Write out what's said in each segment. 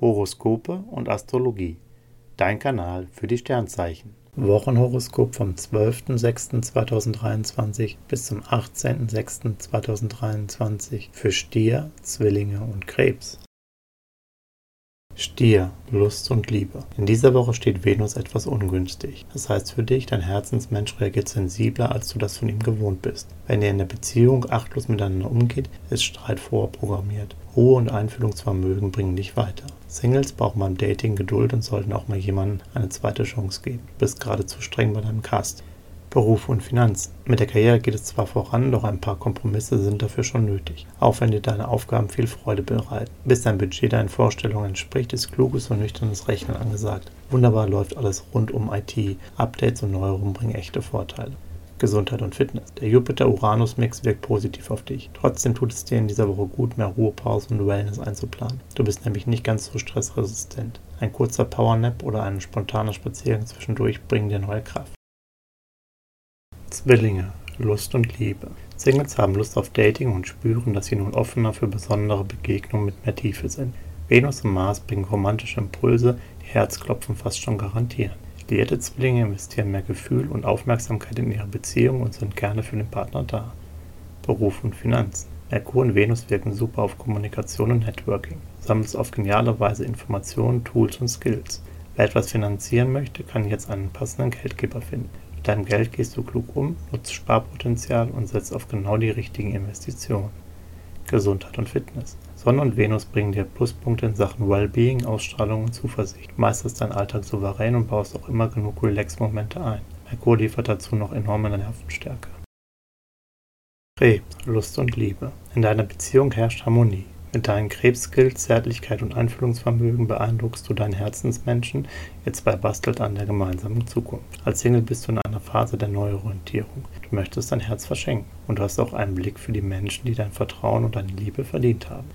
Horoskope und Astrologie. Dein Kanal für die Sternzeichen. Wochenhoroskop vom 12.06.2023 bis zum 18.06.2023 für Stier, Zwillinge und Krebs. Stier, Lust und Liebe. In dieser Woche steht Venus etwas ungünstig. Das heißt für dich, dein Herzensmensch reagiert sensibler, als du das von ihm gewohnt bist. Wenn ihr in der Beziehung achtlos miteinander umgeht, ist Streit vorprogrammiert. Ruhe und Einfühlungsvermögen bringen dich weiter. Singles brauchen beim Dating Geduld und sollten auch mal jemandem eine zweite Chance geben. Du bist gerade zu streng bei deinem Cast. Beruf und Finanzen. Mit der Karriere geht es zwar voran, doch ein paar Kompromisse sind dafür schon nötig, auch wenn dir deine Aufgaben viel Freude bereiten. Bis dein Budget deinen Vorstellungen entspricht, ist kluges und nüchternes Rechnen angesagt. Wunderbar läuft alles rund um IT. Updates und Neuerungen bringen echte Vorteile. Gesundheit und Fitness. Der Jupiter-Uranus-Mix wirkt positiv auf dich. Trotzdem tut es dir in dieser Woche gut, mehr Ruhepause und Wellness einzuplanen. Du bist nämlich nicht ganz so stressresistent. Ein kurzer Powernap oder ein spontaner Spaziergang zwischendurch bringen dir neue Kraft. Zwillinge, Lust und Liebe. Singles haben Lust auf Dating und spüren, dass sie nun offener für besondere Begegnungen mit mehr Tiefe sind. Venus und Mars bringen romantische Impulse, die Herzklopfen fast schon garantieren. Liierte Zwillinge investieren mehr Gefühl und Aufmerksamkeit in ihre Beziehung und sind gerne für den Partner da. Beruf und Finanzen. Merkur und Venus wirken super auf Kommunikation und Networking. Sammelst auf geniale Weise Informationen, Tools und Skills. Wer etwas finanzieren möchte, kann jetzt einen passenden Geldgeber finden. Mit deinem Geld gehst du klug um, nutzt Sparpotenzial und setzt auf genau die richtigen Investitionen. Gesundheit und Fitness. Sonne und Venus bringen dir Pluspunkte in Sachen Wellbeing, Ausstrahlung und Zuversicht. Du meisterst deinen Alltag souverän und baust auch immer genug Relax-Momente ein. Merkur liefert dazu noch enorme Nervenstärke. Krebs, Lust und Liebe. In deiner Beziehung herrscht Harmonie. Mit deinen Krebsskills, Zärtlichkeit und Einfühlungsvermögen beeindruckst du deinen Herzensmenschen. Ihr zwei bastelt an der gemeinsamen Zukunft. Als Single bist du in einer Phase der Neuorientierung. Du möchtest dein Herz verschenken und du hast auch einen Blick für die Menschen, die dein Vertrauen und deine Liebe verdient haben.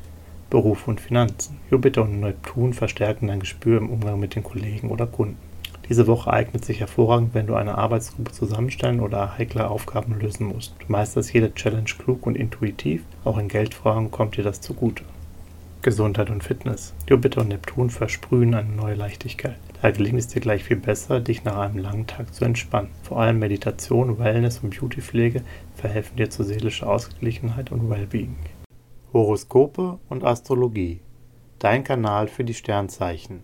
Beruf und Finanzen. Jupiter und Neptun verstärken dein Gespür im Umgang mit den Kollegen oder Kunden. Diese Woche eignet sich hervorragend, wenn du eine Arbeitsgruppe zusammenstellen oder heikle Aufgaben lösen musst. Du meisterst jede Challenge klug und intuitiv, auch in Geldfragen kommt dir das zugute. Gesundheit und Fitness. Jupiter und Neptun versprühen eine neue Leichtigkeit. Da gelingt es dir gleich viel besser, dich nach einem langen Tag zu entspannen. Vor allem Meditation, Wellness und Beautypflege verhelfen dir zur seelischen Ausgeglichenheit und Wellbeing. Horoskope und Astrologie. Dein Kanal für die Sternzeichen.